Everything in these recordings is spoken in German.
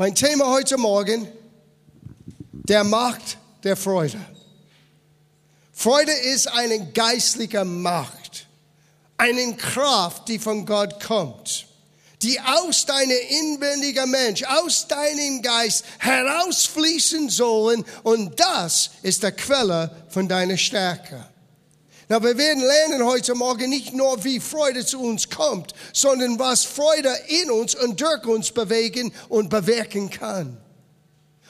Mein Thema heute Morgen, der Macht der Freude. Freude ist eine geistliche Macht, eine Kraft, die von Gott kommt, die aus deinem inwendigen Mensch, aus deinem Geist herausfließen sollen und das ist der Quelle von deiner Stärke. Na, wir werden lernen heute Morgen nicht nur, wie Freude zu uns kommt, sondern was Freude in uns und durch uns bewegen und bewirken kann.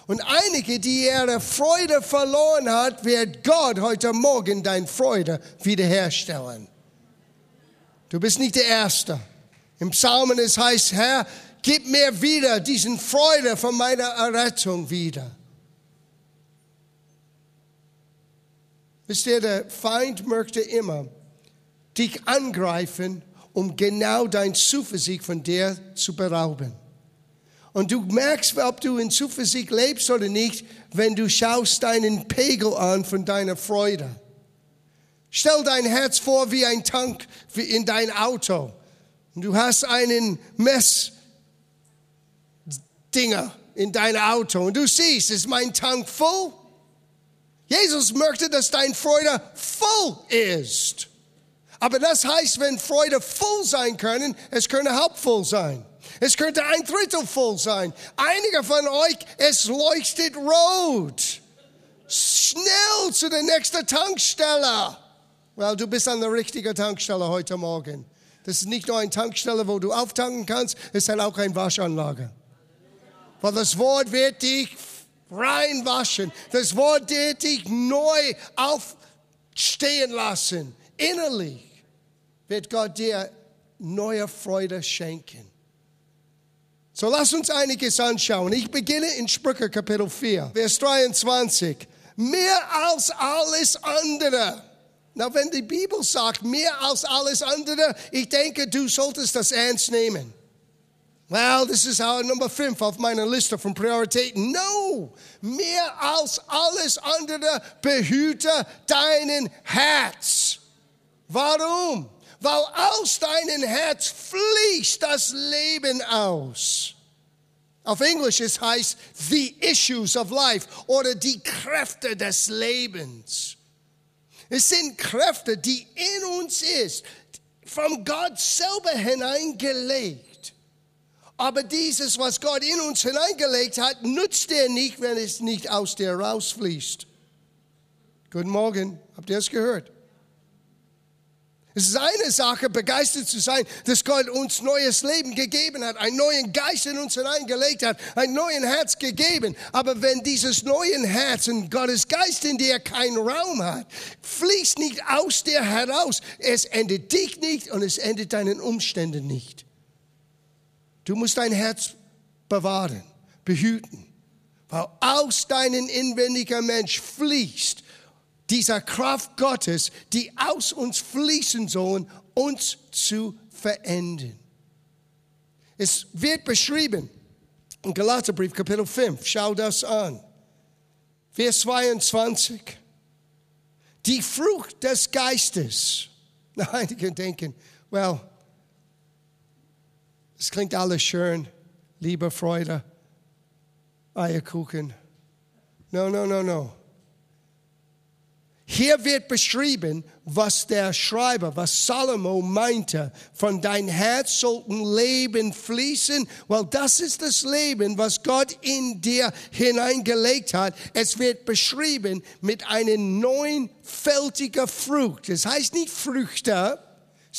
Und einige, die ihre Freude verloren hat, wird Gott heute Morgen deine Freude wiederherstellen. Du bist nicht der Erste. Im Psalmen es heißt, Herr, gib mir wieder diesen Freude von meiner Errettung wieder. Wisst ihr, der Feind möchte immer dich angreifen, um genau dein Zuversicht von dir zu berauben. Und du merkst, ob du in Zuversicht lebst oder nicht, wenn du schaust deinen Pegel an von deiner Freude. Stell dein Herz vor wie ein Tank in dein Auto. Und du hast einen Messdinger in dein Auto und du siehst, ist mein Tank voll? Jesus möchte, dass dein Freude voll ist. Aber das heißt, wenn Freude voll sein können, es könnte halb voll sein. Es könnte ein Drittel voll sein. Einige von euch, es leuchtet rot. Schnell zu der nächsten Tankstelle. Well, du bist an der richtigen Tankstelle heute Morgen. Das ist nicht nur eine Tankstelle, wo du auftanken kannst, es ist auch eine Waschanlage. Weil das Wort wird dich reinwaschen. Das Wort wird dich neu aufstehen lassen. Innerlich wird Gott dir neue Freude schenken. So lass uns einiges anschauen. Ich beginne in Sprüche Kapitel 4, Vers 23. Mehr als alles andere. Na, wenn die Bibel sagt, mehr als alles andere, ich denke, du solltest das ernst nehmen. Well, this is our number 5 auf meiner Liste von Prioritäten. No, mehr als alles andere behüte deinen Herz. Warum? Weil aus deinem Herz fließt das Leben aus. Auf Englisch es heißt the issues of life oder die Kräfte des Lebens. Es sind Kräfte, die in uns ist, von Gott selber hineingelegt. Aber dieses, was Gott in uns hineingelegt hat, nützt dir nicht, wenn es nicht aus dir rausfließt. Guten Morgen, habt ihr es gehört? Es ist eine Sache, begeistert zu sein, dass Gott uns neues Leben gegeben hat, einen neuen Geist in uns hineingelegt hat, ein neues Herz gegeben. Aber wenn dieses neue Herz und Gottes Geist in dir keinen Raum hat, fließt nicht aus dir heraus. Es endet dich nicht und es endet deinen Umständen nicht. Du musst dein Herz bewahren, behüten, weil aus deinem inwendigen Mensch fließt dieser Kraft Gottes, die aus uns fließen sollen, uns zu verändern. Es wird beschrieben in Galaterbrief Kapitel 5, schau das an. Vers 22. Die Frucht des Geistes. Na, einige denken, well, es klingt alles schön. Liebe, Freude, Eierkuchen. No, no, no, no. Hier wird beschrieben, was der Schreiber, was Salomo meinte. Von dein Herz sollten Leben fließen, weil das ist das Leben, was Gott in dir hineingelegt hat. Es wird beschrieben mit einer neunfältigen Frucht. Das heißt nicht Früchte,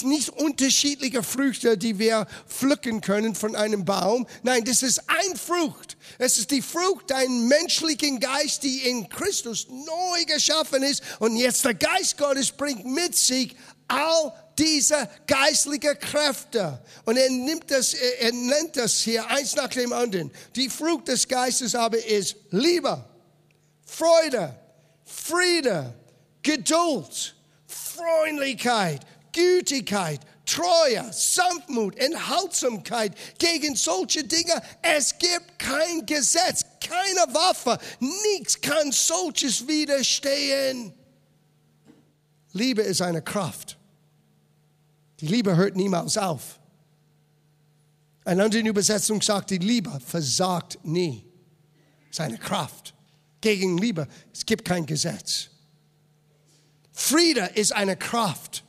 nicht unterschiedliche Früchte, die wir pflücken können von einem Baum. Nein, das ist ein Frucht. Es ist die Frucht dein menschlichen Geist, die in Christus neu geschaffen ist. Und jetzt der Geist Gottes bringt mit sich all diese geistlichen Kräfte. Und er nimmt das, er nennt das hier eins nach dem anderen. Die Frucht des Geistes aber ist Liebe, Freude, Friede, Geduld, Freundlichkeit, Gütigkeit, Treue, Sanftmut, Enthaltsamkeit. Gegen solche Dinge, es gibt kein Gesetz, keine Waffe. Nichts kann solches widerstehen. Liebe ist eine Kraft. Die Liebe hört niemals auf. Eine andere Übersetzung sagt, die Liebe versagt nie. Seine Kraft. Gegen Liebe, es gibt kein Gesetz. Friede ist eine Kraft.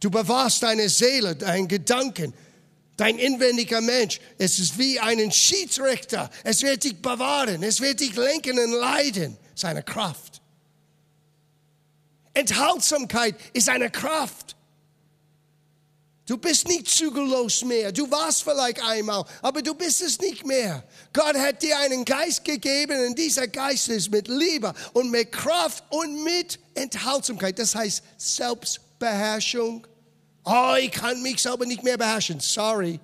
Du bewahrst deine Seele, deinen Gedanken, dein inwendiger Mensch. Es ist wie ein Schiedsrichter. Es wird dich bewahren, es wird dich lenken und leiden. Seine Kraft. Enthaltsamkeit ist eine Kraft. Du bist nicht zügellos mehr. Du warst vielleicht einmal, aber du bist es nicht mehr. Gott hat dir einen Geist gegeben und dieser Geist ist mit Liebe und mit Kraft und mit Enthaltsamkeit. Das heißt Selbstbeherrschung. Oh, ich kann mich selber nicht mehr beherrschen. Sorry.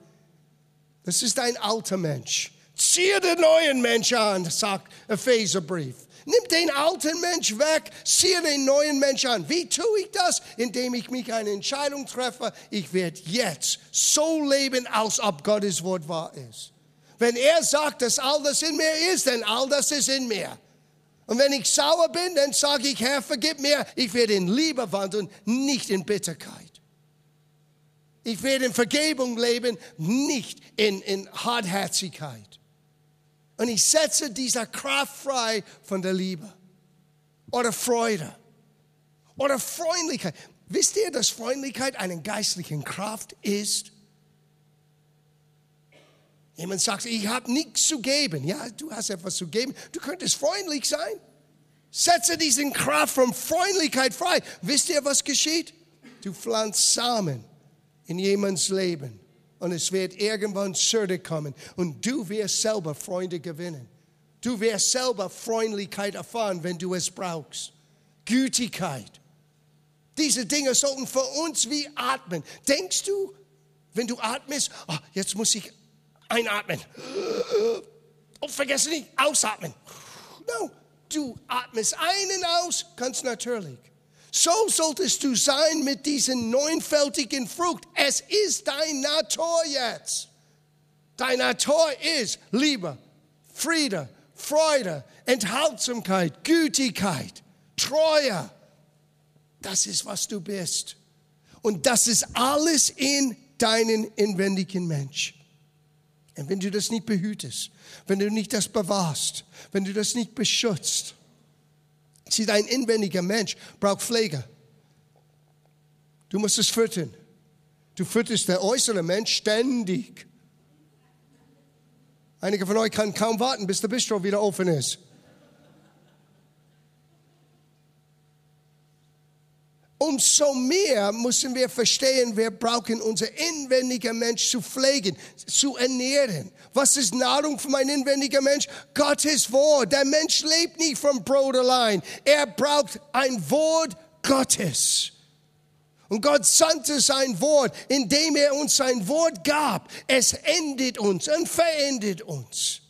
Das ist ein alter Mensch. Ziehe den neuen Mensch an, sagt Epheserbrief. Nimm den alten Mensch weg, ziehe den neuen Mensch an. Wie tue ich das? Indem ich mich eine Entscheidung treffe. Ich werde jetzt so leben, als ob Gottes Wort wahr ist. Wenn er sagt, dass all das in mir ist, dann all das ist in mir. Und wenn ich sauer bin, dann sage ich, Herr, vergib mir. Ich werde in Liebe wandeln, nicht in Bitterkeit. Ich werde in Vergebung leben, nicht in, in Hartherzigkeit. Und ich setze diese Kraft frei von der Liebe oder Freude oder Freundlichkeit. Wisst ihr, dass Freundlichkeit eine geistliche Kraft ist? Jemand sagt, ich habe nichts zu geben. Ja, du hast etwas zu geben. Du könntest freundlich sein. Setze diesen Kraft von Freundlichkeit frei. Wisst ihr, was geschieht? Du pflanzt Samen in jemands Leben und es wird irgendwann zurückkommen und du wirst selber Freunde gewinnen. Du wirst selber Freundlichkeit erfahren, wenn du es brauchst. Gütigkeit. Diese Dinge sollten für uns wie atmen. Denkst du, wenn du atmest, oh, jetzt muss ich einatmen. Oh, vergesse nicht, ausatmen. No, du atmest ein und aus, ganz natürlich. So solltest du sein mit diesen neunfältigen Frucht. Es ist dein Natur jetzt. Dein Natur ist Liebe, Friede, Freude, Enthaltsamkeit, Gütigkeit, Treue. Das ist, was du bist. Und das ist alles in deinen inwendigen Mensch. Und wenn du das nicht behütest, wenn du nicht das bewahrst, wenn du das nicht beschützt, Sie, dein inwendiger Mensch braucht Pflege. Du musst es füttern. Du fütterst der äußere Mensch ständig. Einige von euch können kaum warten, bis der Bistro wieder offen ist. Umso mehr müssen wir verstehen, wir brauchen unser inwendiger Mensch zu pflegen, zu ernähren. Was ist Nahrung für mein inwendiger Mensch? Gottes Wort. Der Mensch lebt nicht vom Brot allein. Er braucht ein Wort Gottes. Und Gott sandte sein Wort, indem er uns sein Wort gab. Es endet uns und verendet uns.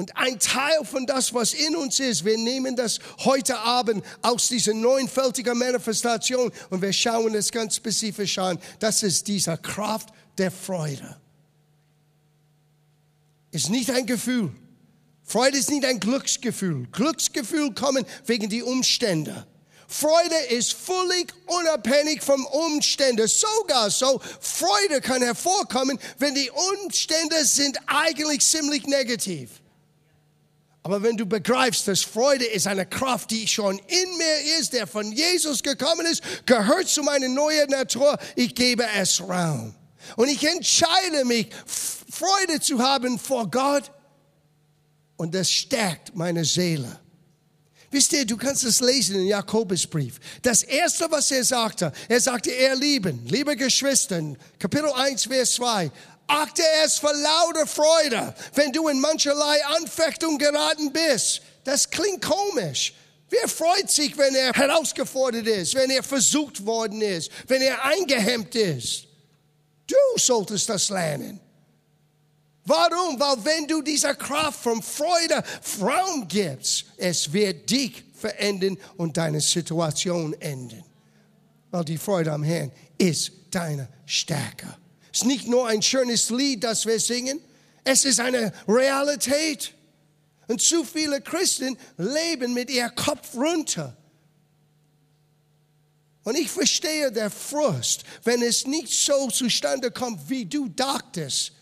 Und ein Teil von das, was in uns ist, wir nehmen das heute Abend aus dieser neunfältigen Manifestation und wir schauen es ganz spezifisch an. Das ist diese Kraft der Freude. Ist nicht ein Gefühl. Freude ist nicht ein Glücksgefühl. Glücksgefühl kommen wegen die Umstände. Freude ist völlig unabhängig vom Umstände. Sogar so, Freude kann hervorkommen, wenn die Umstände sind eigentlich ziemlich negativ. Aber wenn du begreifst, dass Freude ist eine Kraft, die schon in mir ist, der von Jesus gekommen ist, gehört zu meiner neuen Natur, ich gebe es Raum. Und ich entscheide mich, Freude zu haben vor Gott. Und das stärkt meine Seele. Wisst ihr, du kannst es lesen im Jakobusbrief. Das erste, was er sagte, er sagte, ihr Lieben, liebe Geschwister, Kapitel 1, Vers 2, achte es für lauter Freude, wenn du in mancherlei Anfechtung geraten bist. Das klingt komisch. Wer freut sich, wenn er herausgefordert ist, wenn er versucht worden ist, wenn er eingehemmt ist? Du solltest das lernen. Warum? Weil wenn du dieser Kraft von Freude Raum gibst, es wird dich verändern und deine Situation enden. Weil die Freude am Herrn ist deine Stärke. Es ist nicht nur ein schönes Lied, das wir singen, es ist eine Realität. Und zu viele Christen leben mit ihrem Kopf runter. Und ich verstehe der Frust, wenn es nicht so zustande kommt, wie du dachtest.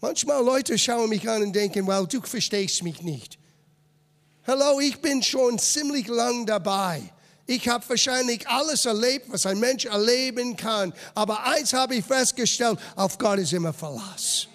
Manchmal Leute schauen mich an und denken, well, du verstehst mich nicht. Hallo, ich bin schon ziemlich lang dabei. Ich habe wahrscheinlich alles erlebt, was ein Mensch erleben kann. Aber eins habe ich festgestellt, auf Gott ist immer Verlass.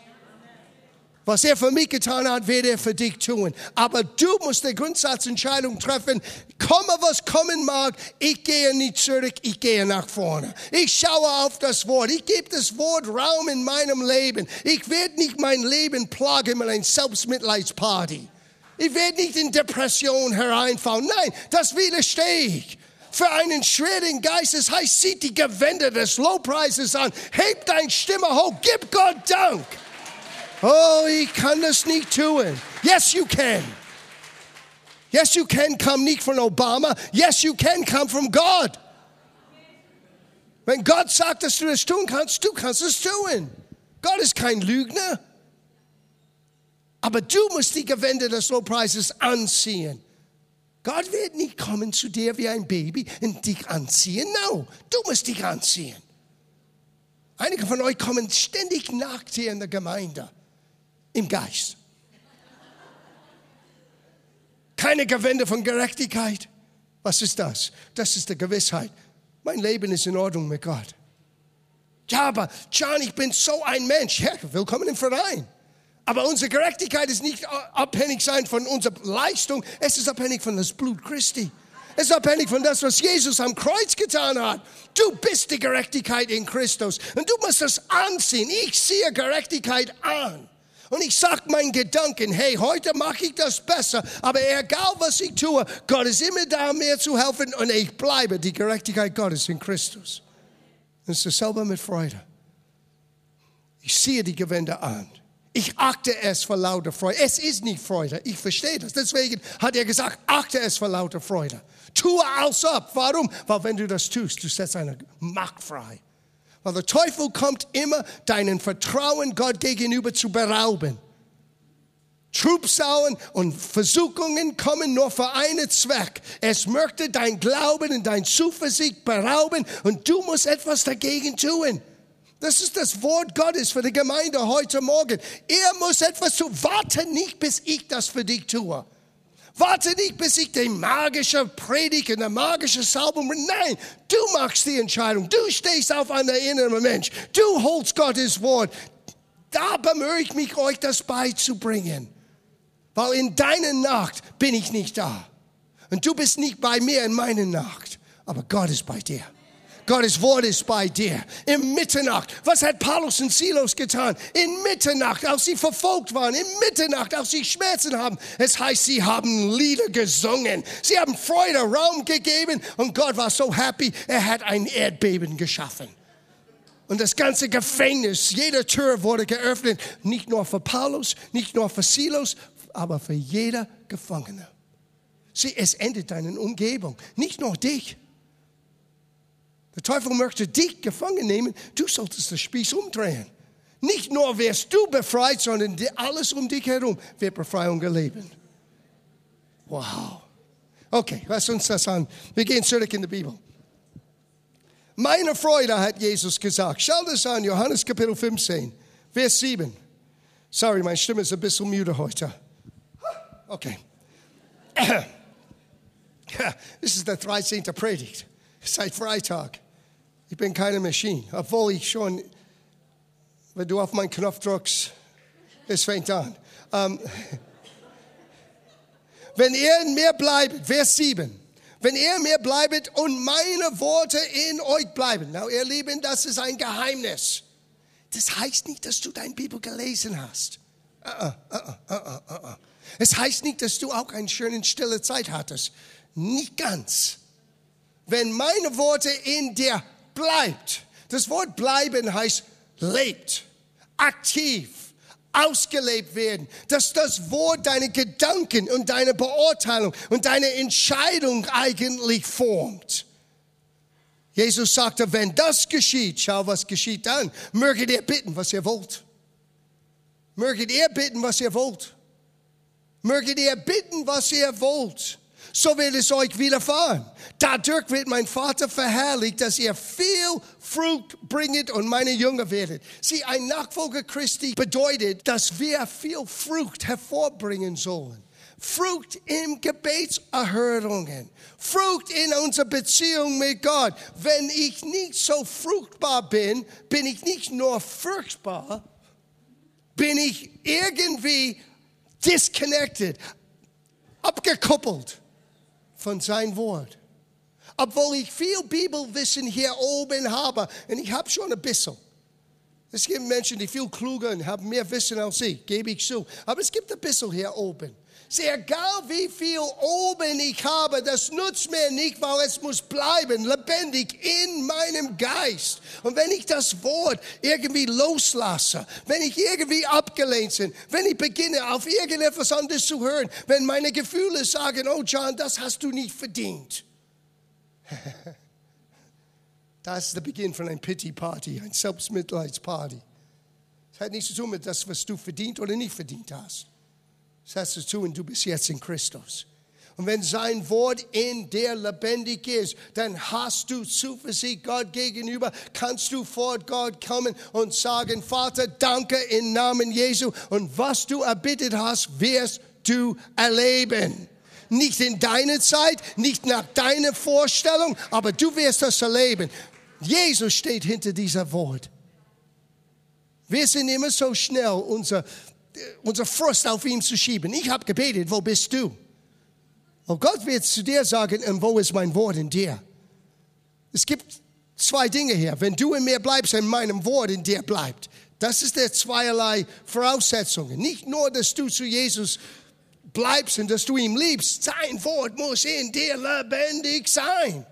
Was er für mich getan hat, wird er für dich tun. Aber du musst die Grundsatzentscheidung treffen. Komme, was kommen mag, ich gehe nicht zurück, ich gehe nach vorne. Ich schaue auf das Wort. Ich gebe das Wort Raum in meinem Leben. Ich werde nicht mein Leben plagen mit einer Selbstmitleidsparty. Ich werde nicht in Depression hereinfallen. Nein, das widerstehe ich. Für einen schweren Geist, das heißt, zieht die Gewände des Lobpreises an, hebt deine Stimme hoch, gib Gott Dank. Oh, ich kann das nicht tun. Yes, you can. Yes, you can come nicht von Obama. Yes, you can come from God. Wenn Gott sagt, dass du das tun kannst, du kannst es tun. Gott ist kein Lügner. Aber du musst die Gewände des Lobpreises anziehen. Gott wird nicht kommen zu dir wie ein Baby und dich anziehen. No, du musst dich anziehen. Einige von euch kommen ständig nackt hier in der Gemeinde im Geist. Keine Gewände von Gerechtigkeit. Was ist das? Das ist die Gewissheit. Mein Leben ist in Ordnung mit Gott. Ja, aber John, ich bin so ein Mensch. Ja, willkommen im Verein. Aber unsere Gerechtigkeit ist nicht abhängig sein von unserer Leistung. Es ist abhängig von das Blut Christi. Es ist abhängig von das, was Jesus am Kreuz getan hat. Du bist die Gerechtigkeit in Christus. Und du musst das anziehen. Ich sehe Gerechtigkeit an. Und ich sage meinen Gedanken, hey, heute mache ich das besser, aber egal was ich tue, Gott ist immer da, mir zu helfen und ich bleibe die Gerechtigkeit Gottes in Christus. Es ist dasselbe mit Freude. Ich sehe die Gewände an. Ich achte es für lauter Freude. Es ist nicht Freude. Ich verstehe das. Deswegen hat er gesagt, achte es für lauter Freude. Tue alles ab. Warum? Weil wenn du das tust, du setzt eine Macht frei. Weil der Teufel kommt immer, deinen Vertrauen Gott gegenüber zu berauben. Trübsalen und Versuchungen kommen nur für einen Zweck. Es möchte dein Glauben und dein Zuversicht berauben und du musst etwas dagegen tun. Das ist das Wort Gottes für die Gemeinde heute Morgen. Er muss etwas tun. Warte nicht, bis ich das für dich tue. Warte nicht, bis ich die magische Predigt und die magische Salbung. Nein, du machst die Entscheidung. Du stehst auf einem inneren Mensch. Du holst Gottes Wort. Da bemühe ich mich, euch das beizubringen. Weil in deiner Nacht bin ich nicht da. Und du bist nicht bei mir in meiner Nacht. Aber Gott ist bei dir. Gottes Wort ist bei dir. In Mitternacht. Was hat Paulus und Silos getan? In Mitternacht, als sie verfolgt waren. In Mitternacht, als sie Schmerzen haben. Es heißt, sie haben Lieder gesungen. Sie haben Freude Raum gegeben. Und Gott war so happy, er hat ein Erdbeben geschaffen. Und das ganze Gefängnis, jede Tür wurde geöffnet. Nicht nur für Paulus, nicht nur für Silos, aber für jeder Gefangene. Sieh, es endet deine Umgebung, nicht nur dich. Der Teufel möchte dich gefangen nehmen. Du solltest das Spieß umdrehen. Nicht nur wirst du befreit, sondern alles um dich herum wird Befreiung erleben. Wow. Okay, lass uns das an. Wir gehen zurück in die Bibel. Meine Freude hat Jesus gesagt. Schau das an, Johannes Kapitel 15, Vers 7. Sorry, meine Stimme ist ein bisschen müde heute. Okay. Das ist der 13. Predigt. Seit Freitag. Ich bin keine Maschine, obwohl ich schon, wenn du auf meinen Knopf drückst, es fängt an. Um, wenn ihr in mir bleibt, Vers 7, wenn ihr in mir bleibt und meine Worte in euch bleiben. Na, ihr Lieben, das ist ein Geheimnis. Das heißt nicht, dass du dein Bibel gelesen hast. Uh -uh, uh es heißt nicht, dass du auch eine schöne stille Zeit hattest. Nicht ganz. Wenn meine Worte in dir bleibt. Das Wort bleiben heißt lebt, aktiv, ausgelebt werden, dass das Wort deine Gedanken und deine Beurteilung und deine Entscheidung eigentlich formt. Jesus sagte, wenn das geschieht, schau, was geschieht dann. Möget ihr bitten, was ihr wollt. Möget ihr bitten, was ihr wollt. Möget ihr bitten, was ihr wollt so wird es euch widerfahren. Dadurch wird mein Vater verherrlicht, dass ihr viel Frucht bringet und meine Jünger werdet. Sieh, ein Nachfolger Christi bedeutet, dass wir viel Frucht hervorbringen sollen. Frucht in Gebetserhörungen, Frucht in unserer Beziehung mit Gott. Wenn ich nicht so fruchtbar bin, bin ich nicht nur furchtbar, bin ich irgendwie disconnected, abgekoppelt von sein Wort. Obwohl ich viel Bibelwissen hier oben habe, und ich habe schon ein bisschen. Es gibt Menschen, die viel kluger und haben mehr Wissen als ich, gebe ich zu. Aber es gibt ein bisschen hier oben. Sehr egal wie viel oben ich habe, das nutzt mir nicht, weil es muss bleiben, lebendig in meinem Geist. Und wenn ich das Wort irgendwie loslasse, wenn ich irgendwie abgelehnt bin, wenn ich beginne auf irgendetwas anderes zu hören, wenn meine Gefühle sagen, oh John, das hast du nicht verdient. das ist der Beginn von einer Pity Party, ein Selbstmitleidsparty. Das hat nichts zu tun mit das, was du verdient oder nicht verdient hast. Hast du zu und du bist jetzt in Christus. Und wenn sein Wort in dir lebendig ist, dann hast du Zuversicht Gott gegenüber, kannst du vor Gott kommen und sagen, Vater, danke im Namen Jesu. Und was du erbittet hast, wirst du erleben. Nicht in deiner Zeit, nicht nach deiner Vorstellung, aber du wirst das erleben. Jesus steht hinter dieser Wort. Wir sind immer so schnell, unser unser Frust auf ihn zu schieben. Ich habe gebetet, wo bist du? Und Gott wird zu dir sagen, und wo ist mein Wort in dir? Es gibt zwei Dinge hier. Wenn du in mir bleibst und meinem Wort in dir bleibt, das ist der zweierlei Voraussetzungen. Nicht nur, dass du zu Jesus bleibst und dass du ihn liebst. Sein Wort muss in dir lebendig sein.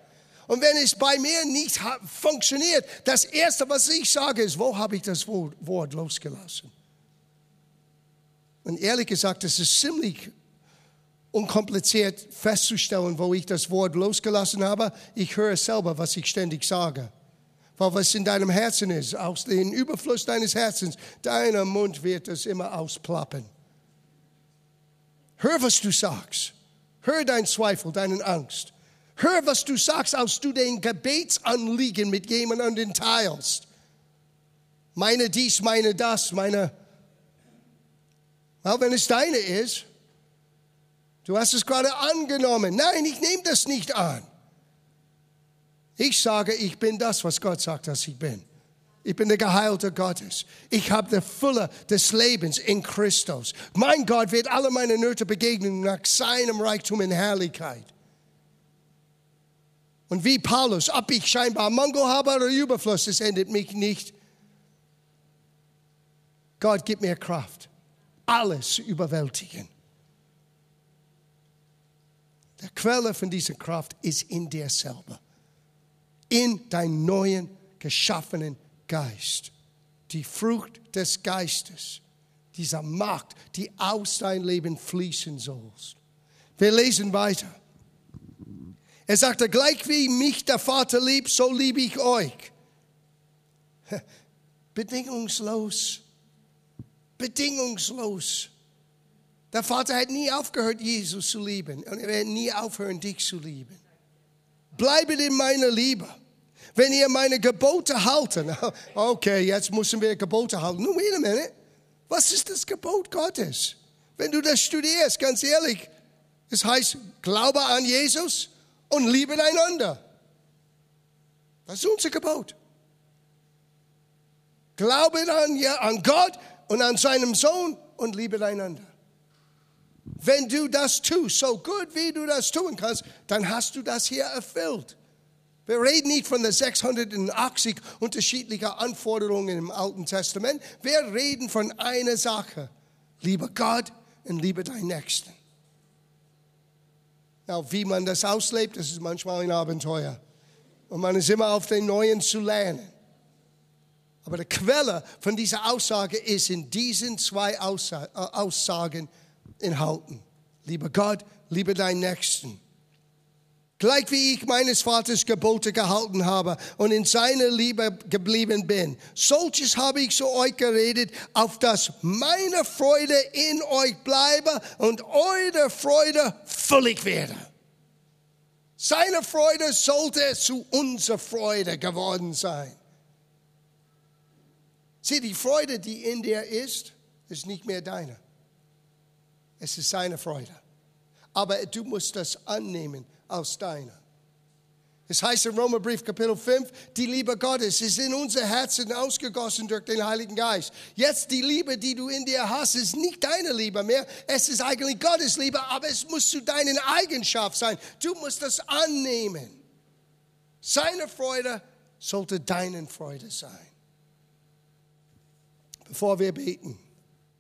Und wenn es bei mir nicht funktioniert, das Erste, was ich sage, ist, wo habe ich das Wort losgelassen? Und ehrlich gesagt, es ist ziemlich unkompliziert festzustellen, wo ich das Wort losgelassen habe. Ich höre selber, was ich ständig sage. Weil was in deinem Herzen ist, aus dem Überfluss deines Herzens, deiner Mund wird es immer ausplappen. Hör, was du sagst. Hör dein Zweifel, deinen Angst. Hör, was du sagst, als du den Gebetsanliegen mit jemandem teilst. Meine dies, meine das, meine auch wenn es deine ist. Du hast es gerade angenommen. Nein, ich nehme das nicht an. Ich sage, ich bin das, was Gott sagt, dass ich bin. Ich bin der Geheilte Gottes. Ich habe die Fülle des Lebens in Christus. Mein Gott wird alle meine Nöte begegnen nach seinem Reichtum in Herrlichkeit. Und wie Paulus, ob ich scheinbar Mangel habe oder Überfluss, es endet mich nicht. Gott gibt mir Kraft alles zu überwältigen. Der Quelle von dieser Kraft ist in dir selber, in deinem neuen geschaffenen Geist. Die Frucht des Geistes, dieser Macht, die aus dein Leben fließen soll. Wir lesen weiter. Er sagte, gleich wie mich der Vater liebt, so liebe ich euch. Bedingungslos bedingungslos. Der Vater hat nie aufgehört, Jesus zu lieben. Und er wird nie aufhören, dich zu lieben. Bleibet in meiner Liebe. Wenn ihr meine Gebote halten, okay, jetzt müssen wir Gebote halten. Nun, wait a minute. Was ist das Gebot Gottes? Wenn du das studierst, ganz ehrlich, es heißt, glaube an Jesus und liebe einander. Das ist unser Gebot. Glaube an, ja, an Gott und an seinem Sohn und liebe einander. Wenn du das tust, so gut wie du das tun kannst, dann hast du das hier erfüllt. Wir reden nicht von den 680 unterschiedlichen Anforderungen im Alten Testament. Wir reden von einer Sache. Liebe Gott und liebe deinen Nächsten. Now, wie man das auslebt, das ist manchmal ein Abenteuer. Und man ist immer auf den Neuen zu lernen. Aber die Quelle von dieser Aussage ist in diesen zwei äh, Aussagen enthalten. Lieber Gott, liebe deinen Nächsten. Gleich wie ich meines Vaters Gebote gehalten habe und in seiner Liebe geblieben bin, solches habe ich zu euch geredet, auf dass meine Freude in euch bleibe und eure Freude völlig werde. Seine Freude sollte zu unserer Freude geworden sein. Sieh, die Freude, die in dir ist, ist nicht mehr deine. Es ist seine Freude. Aber du musst das annehmen aus deiner. Es heißt im Römerbrief Kapitel 5, die Liebe Gottes ist in unser Herzen ausgegossen durch den Heiligen Geist. Jetzt die Liebe, die du in dir hast, ist nicht deine Liebe mehr. Es ist eigentlich Gottes Liebe, aber es muss zu deinen Eigenschaft sein. Du musst das annehmen. Seine Freude sollte deine Freude sein. Bevor wir beten,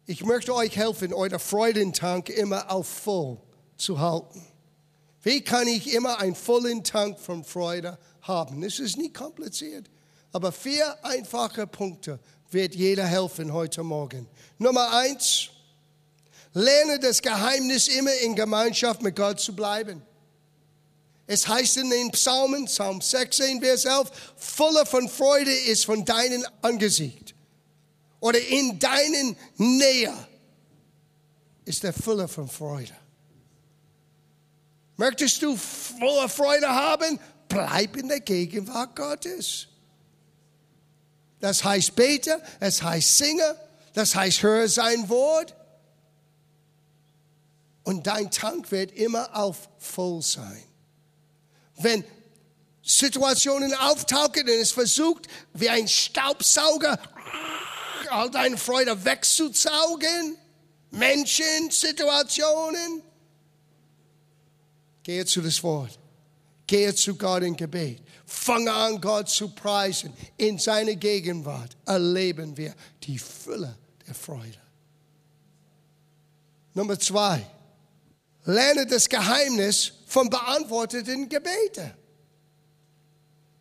ich möchte euch helfen, euer Freudentank immer auf voll zu halten. Wie kann ich immer einen vollen Tank von Freude haben? Es ist nicht kompliziert, aber vier einfache Punkte wird jeder helfen heute Morgen. Nummer eins, lerne das Geheimnis immer in Gemeinschaft mit Gott zu bleiben. Es heißt in den Psalmen, Psalm 16, Vers 11, voller von Freude ist von deinem Angesicht oder in deinen Nähe ist der Fülle von Freude. Möchtest du voller Freude haben? Bleib in der Gegenwart Gottes. Das heißt bete, es heißt singe, das heißt höre sein Wort. Und dein Tank wird immer auf voll sein. Wenn Situationen auftauchen und es versucht, wie ein Staubsauger all deine Freude wegzusaugen, Menschen, Situationen, Gehe zu das Wort. Gehe zu Gott in Gebet. Fange an, Gott zu preisen. In seiner Gegenwart erleben wir die Fülle der Freude. Nummer zwei. Lerne das Geheimnis von beantworteten Gebeten.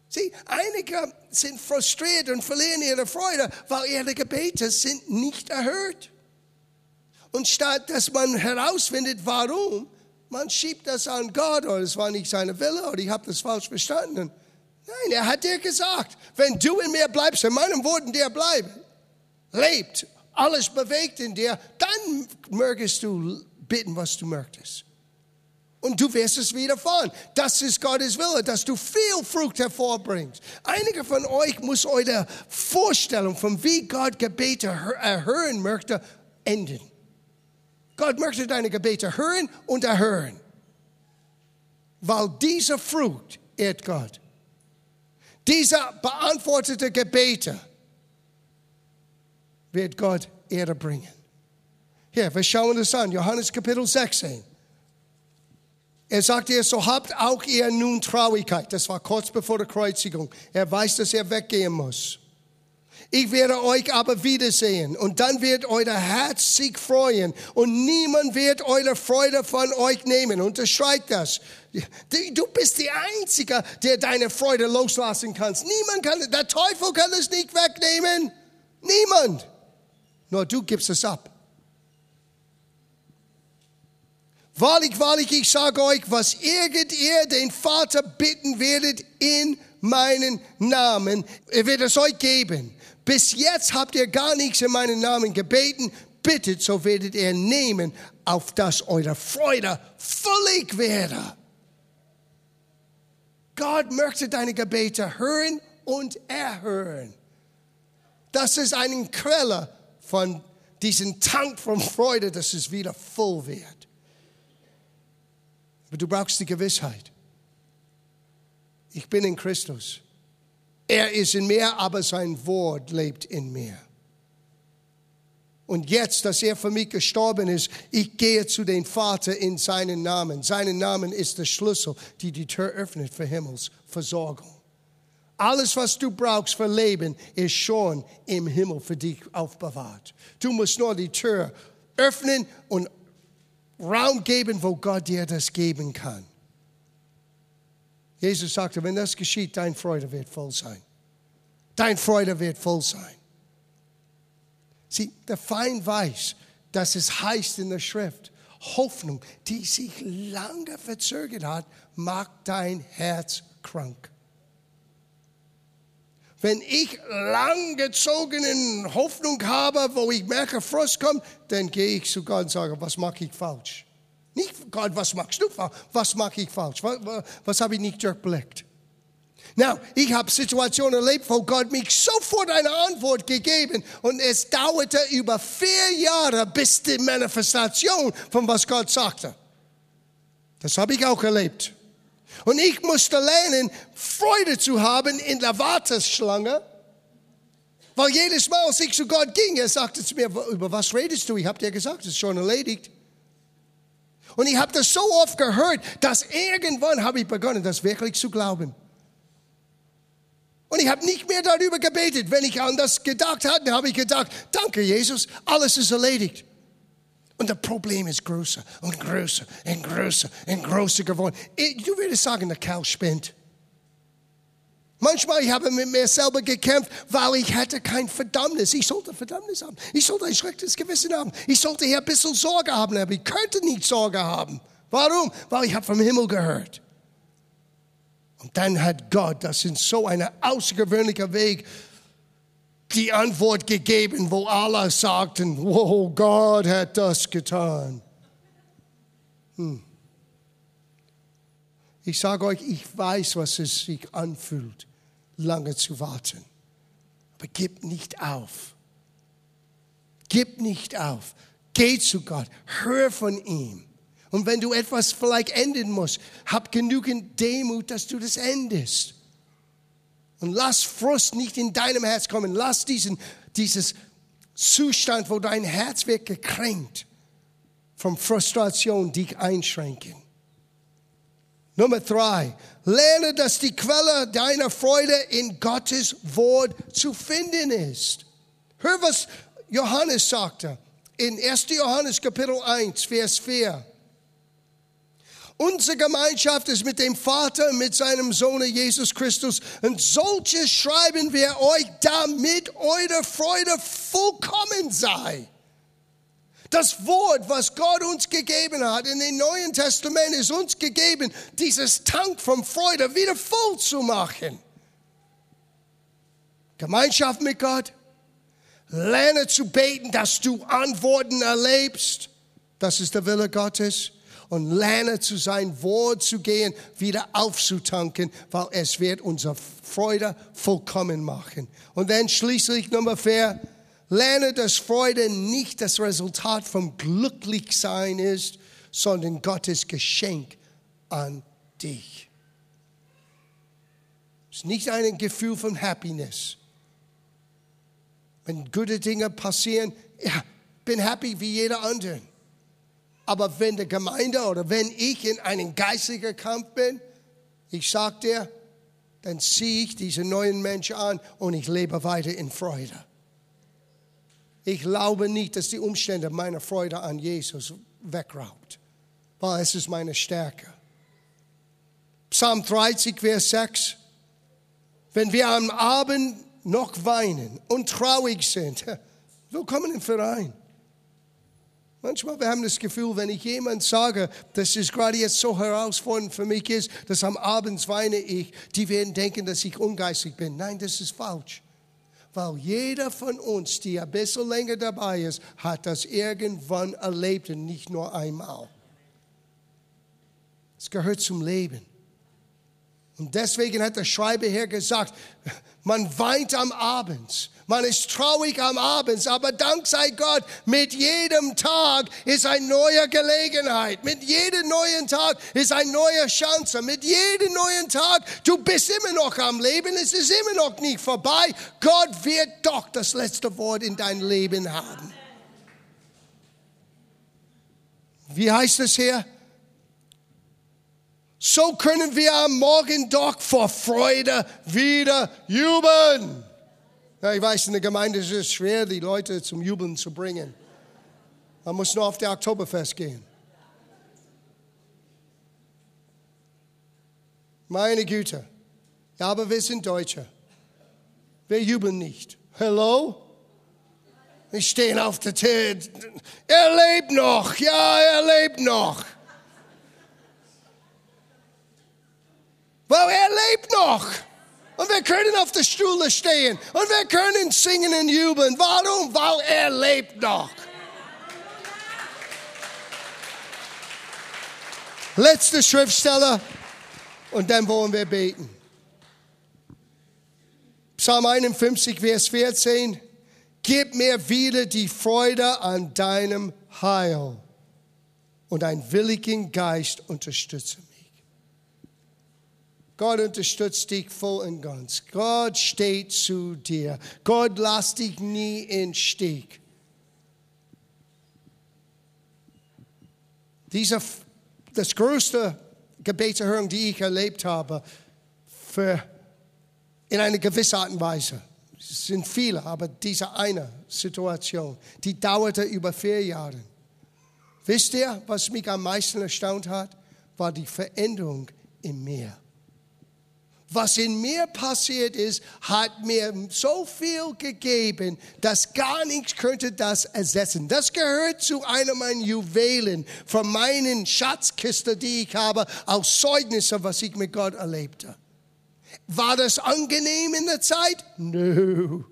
Sieh, einige sind frustriert und verlieren ihre Freude, weil ihre Gebete sind nicht erhört. Und statt dass man herausfindet, warum, man schiebt das an Gott oder es war nicht seine Wille oder ich habe das falsch verstanden. Nein, er hat dir gesagt, wenn du in mir bleibst, in meinen Worten dir bleiben, lebt, alles bewegt in dir, dann mögest du bitten, was du möchtest. Und du wirst es widerfahren. Das ist Gottes Wille, dass du viel Frucht hervorbringst. Einige von euch muss eure Vorstellung von wie Gott Gebete erhören möchte, enden. Gott möchte deine Gebete hören und erhören. Weil diese Frucht ehrt Gott. Diese beantwortete Gebete wird Gott Ehre bringen. Hier, wir schauen das an. Johannes Kapitel 16. Er sagt ihr, so habt auch ihr nun Traurigkeit. Das war kurz bevor der Kreuzigung. Er weiß, dass er weggehen muss. Ich werde euch aber wiedersehen und dann wird euer Herz sich freuen und niemand wird eure Freude von euch nehmen. Unterschreibt das. Du bist der Einzige, der deine Freude loslassen kannst. Niemand kann, der Teufel kann es nicht wegnehmen. Niemand. Nur du gibst es ab. Wahrlich, wahrlich, ich sage euch, was irgend ihr den Vater bitten werdet in meinen Namen, er wird es euch geben. Bis jetzt habt ihr gar nichts in meinen Namen gebeten. Bittet, so werdet ihr nehmen, auf dass eure Freude völlig werde. Gott möchte deine Gebete hören und erhören. Das ist eine Quelle von diesem Tank von Freude, dass es wieder voll wird. Aber du brauchst die Gewissheit. Ich bin in Christus. Er ist in mir, aber sein Wort lebt in mir. Und jetzt, dass er für mich gestorben ist, ich gehe zu dem Vater in seinen Namen. Seinen Namen ist der Schlüssel, die die Tür öffnet für Himmelsversorgung. Alles, was du brauchst für Leben, ist schon im Himmel für dich aufbewahrt. Du musst nur die Tür öffnen und Raum geben, wo Gott dir das geben kann. Jesus sagte, wenn das geschieht, dein Freude wird voll sein. Dein Freude wird voll sein. Sieh, der Feind weiß, dass es heißt in der Schrift, Hoffnung, die sich lange verzögert hat, macht dein Herz krank. Wenn ich langgezogene Hoffnung habe, wo ich merke, Frust kommt, dann gehe ich zu Gott und sage, was mache ich falsch? Nicht, Gott, was machst du falsch? Was mache ich falsch? Was, was, was habe ich nicht durchblickt? Na, ich habe Situationen erlebt, wo Gott mich sofort eine Antwort gegeben und es dauerte über vier Jahre bis die Manifestation von was Gott sagte. Das habe ich auch erlebt. Und ich musste lernen, Freude zu haben in der Warteschlange, weil jedes Mal, als ich zu Gott ging, er sagte zu mir, über was redest du? Ich habe dir gesagt, es ist schon erledigt. Und ich habe das so oft gehört, dass irgendwann habe ich begonnen, das wirklich zu glauben. Und ich habe nicht mehr darüber gebetet. Wenn ich an das gedacht hatte, habe ich gedacht, danke Jesus, alles ist erledigt. Und das Problem ist größer und größer und größer und größer geworden. Du würdest sagen, der Kerl spinnt. Manchmal ich habe mit mir selber gekämpft, weil ich hatte kein Verdammnis. Ich sollte Verdammnis haben. Ich sollte ein schlechtes Gewissen haben. Ich sollte hier ein bisschen Sorge haben, aber ich könnte nicht Sorge haben. Warum? Weil ich habe vom Himmel gehört. Und dann hat Gott das in so einem außergewöhnlichen Weg die Antwort gegeben, wo alle sagten, wow, Gott hat das getan. Hm. Ich sage euch, ich weiß, was es sich anfühlt, lange zu warten. Aber gib nicht auf. Gib nicht auf. Geh zu Gott. Hör von ihm. Und wenn du etwas vielleicht enden musst, hab genügend Demut, dass du das endest. Und lass Frust nicht in deinem Herz kommen. Lass diesen, dieses Zustand, wo dein Herz wird gekränkt, von Frustration dich einschränken. Nummer drei, lerne, dass die Quelle deiner Freude in Gottes Wort zu finden ist. Hör, was Johannes sagte in 1. Johannes Kapitel 1, Vers 4. Unsere Gemeinschaft ist mit dem Vater, mit seinem Sohn Jesus Christus. Und solches schreiben wir euch, damit eure Freude vollkommen sei. Das Wort, was Gott uns gegeben hat in dem Neuen Testament, ist uns gegeben, dieses Tank von Freude wieder voll zu machen. Gemeinschaft mit Gott. Lerne zu beten, dass du Antworten erlebst. Das ist der Wille Gottes und lerne zu sein Wort zu gehen, wieder aufzutanken, weil es wird unsere Freude vollkommen machen. Und dann schließlich Nummer vier, lerne, dass Freude nicht das Resultat vom Glücklichsein ist, sondern Gottes Geschenk an dich. Es ist nicht ein Gefühl von Happiness. Wenn gute Dinge passieren, ja, bin happy wie jeder andere. Aber wenn die Gemeinde oder wenn ich in einem geistigen Kampf bin, ich sag dir, dann ziehe ich diese neuen Menschen an und ich lebe weiter in Freude. Ich glaube nicht, dass die Umstände meine Freude an Jesus wegraubt, weil es ist meine Stärke. Psalm 30, Vers 6. Wenn wir am Abend noch weinen und traurig sind, willkommen im Verein. Manchmal wir haben das Gefühl, wenn ich jemand sage, dass es gerade jetzt so herausfordernd für mich ist, dass am Abend weine ich, die werden denken, dass ich ungeistig bin. Nein, das ist falsch. Weil jeder von uns, der ein bisschen länger dabei ist, hat das irgendwann erlebt und nicht nur einmal. Es gehört zum Leben. Und deswegen hat der Schreiber hier gesagt, man weint am Abend. Man ist traurig am Abend, aber dank sei Gott, mit jedem Tag ist eine neue Gelegenheit. Mit jedem neuen Tag ist eine neue Chance. Mit jedem neuen Tag, du bist immer noch am Leben, es ist immer noch nicht vorbei. Gott wird doch das letzte Wort in dein Leben haben. Wie heißt es hier? So können wir am Morgen doch vor Freude wieder jubeln. Ja, ich weiß, in der Gemeinde ist es schwer, die Leute zum Jubeln zu bringen. Man muss nur auf der Oktoberfest gehen. Meine Güte. Ja, aber wir sind Deutsche. Wir jubeln nicht. Hello? Wir stehen auf der Tür. Er lebt noch. Ja, er lebt noch. Weil er lebt noch. Und wir können auf der Stuhle stehen und wir können singen und jubeln. Warum? Weil er lebt noch. Letzte Schriftsteller und dann wollen wir beten. Psalm 51, Vers 14. Gib mir wieder die Freude an deinem Heil und einen willigen Geist unterstütze mich. Gott unterstützt dich voll und ganz. Gott steht zu dir. Gott lässt dich nie in Stich. Dieser, das größte Gebetserhörung, die ich erlebt habe, für, in einer gewissen Art und Weise. Es sind viele, aber diese eine Situation, die dauerte über vier Jahre. Wisst ihr, was mich am meisten erstaunt hat? War die Veränderung in mir. Was in mir passiert ist, hat mir so viel gegeben, dass gar nichts könnte das ersetzen. Das gehört zu einer meiner Juwelen von meinen Schatzkisten, die ich habe, aus Zeugnissen, was ich mit Gott erlebte. War das angenehm in der Zeit? Nö.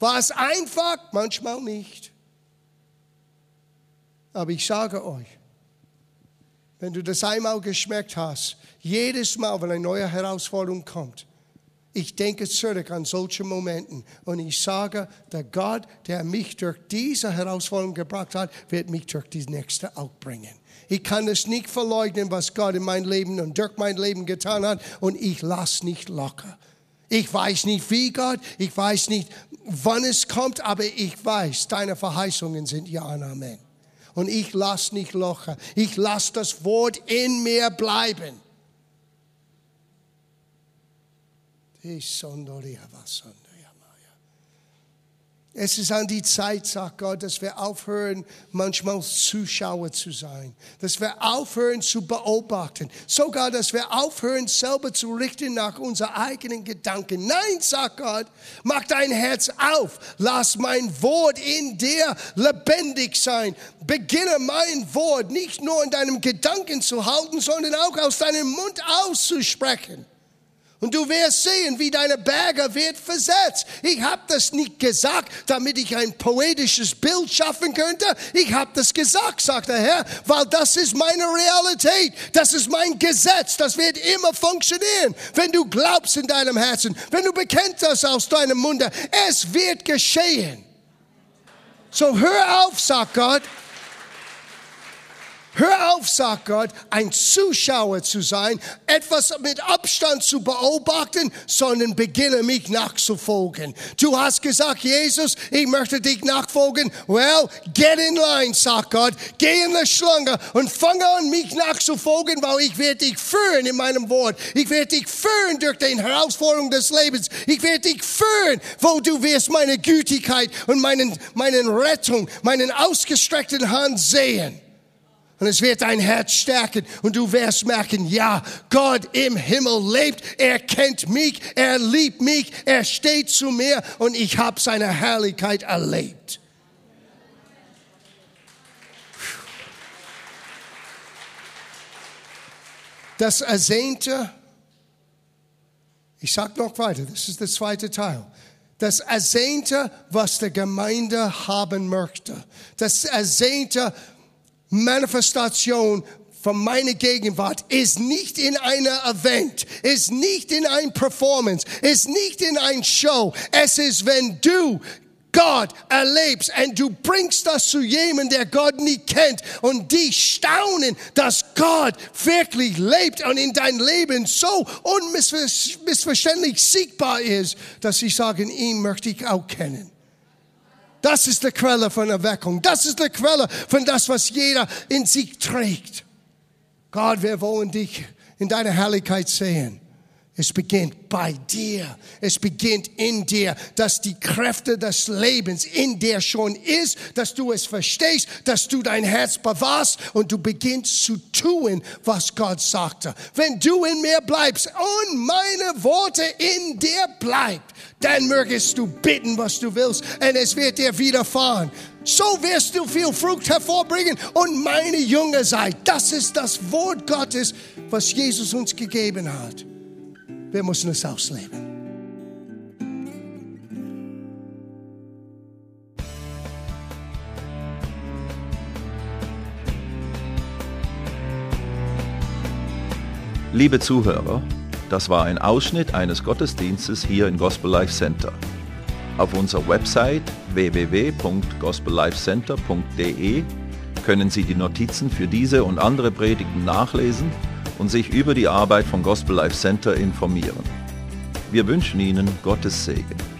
War es einfach? Manchmal nicht. Aber ich sage euch, wenn du das einmal geschmeckt hast, jedes Mal, wenn eine neue Herausforderung kommt, ich denke zurück an solche Momente und ich sage, der Gott, der mich durch diese Herausforderung gebracht hat, wird mich durch die nächste auch bringen. Ich kann es nicht verleugnen, was Gott in mein Leben und durch mein Leben getan hat und ich lasse nicht locker. Ich weiß nicht wie Gott, ich weiß nicht wann es kommt, aber ich weiß, deine Verheißungen sind Ja und Amen und ich lasse nicht locker. Ich lasse das Wort in mir bleiben. Die Sondolia was es ist an die Zeit, sagt Gott, dass wir aufhören, manchmal Zuschauer zu sein. Dass wir aufhören zu beobachten. Sogar, dass wir aufhören, selber zu richten nach unseren eigenen Gedanken. Nein, sagt Gott, mach dein Herz auf. Lass mein Wort in dir lebendig sein. Beginne mein Wort nicht nur in deinem Gedanken zu halten, sondern auch aus deinem Mund auszusprechen. Und du wirst sehen, wie deine Berge wird versetzt. Ich habe das nicht gesagt, damit ich ein poetisches Bild schaffen könnte. Ich habe das gesagt, sagt der Herr, weil das ist meine Realität. Das ist mein Gesetz. Das wird immer funktionieren. Wenn du glaubst in deinem Herzen, wenn du bekennst das aus deinem Munde, es wird geschehen. So hör auf, sagt Gott. Hör auf, sagt Gott, ein Zuschauer zu sein, etwas mit Abstand zu beobachten, sondern beginne mich nachzufolgen. Du hast gesagt, Jesus, ich möchte dich nachfolgen. Well, get in line, sagt Gott. Geh in die Schlange und fange an, mich nachzufolgen, weil ich werde dich führen in meinem Wort. Ich werde dich führen durch die Herausforderung des Lebens. Ich werde dich führen, wo du wirst meine Gütigkeit und meinen, meinen Rettung, meinen ausgestreckten Hand sehen. Und es wird dein Herz stärken und du wirst merken, ja, Gott im Himmel lebt, er kennt mich, er liebt mich, er steht zu mir und ich habe seine Herrlichkeit erlebt. Das Ersehnte, ich sage noch weiter, das ist der zweite Teil. Das Ersehnte, was der Gemeinde haben möchte. Das Ersehnte, Manifestation von meiner Gegenwart ist nicht in einer Event, ist nicht in ein Performance, ist nicht in ein Show. Es ist, wenn du Gott erlebst und du bringst das zu jemandem, der Gott nicht kennt und die staunen, dass Gott wirklich lebt und in dein Leben so unmissverständlich siegbar ist, dass sie sagen, ihn möchte ich auch kennen. Das ist die Quelle von Erweckung. Das ist die Quelle von das, was jeder in sich trägt. Gott, wir wollen dich in deiner Herrlichkeit sehen. Es beginnt bei dir. Es beginnt in dir, dass die Kräfte des Lebens in dir schon ist, dass du es verstehst, dass du dein Herz bewahrst und du beginnst zu tun, was Gott sagte. Wenn du in mir bleibst und meine Worte in dir bleibt, dann mögest du bitten, was du willst und es wird dir widerfahren. So wirst du viel Frucht hervorbringen und meine Jünger sein. Das ist das Wort Gottes, was Jesus uns gegeben hat. Wir müssen es ausleben. Liebe Zuhörer, das war ein Ausschnitt eines Gottesdienstes hier im Gospel Life Center. Auf unserer Website www.gospellifecenter.de können Sie die Notizen für diese und andere Predigten nachlesen und sich über die Arbeit von Gospel Life Center informieren. Wir wünschen Ihnen Gottes Segen.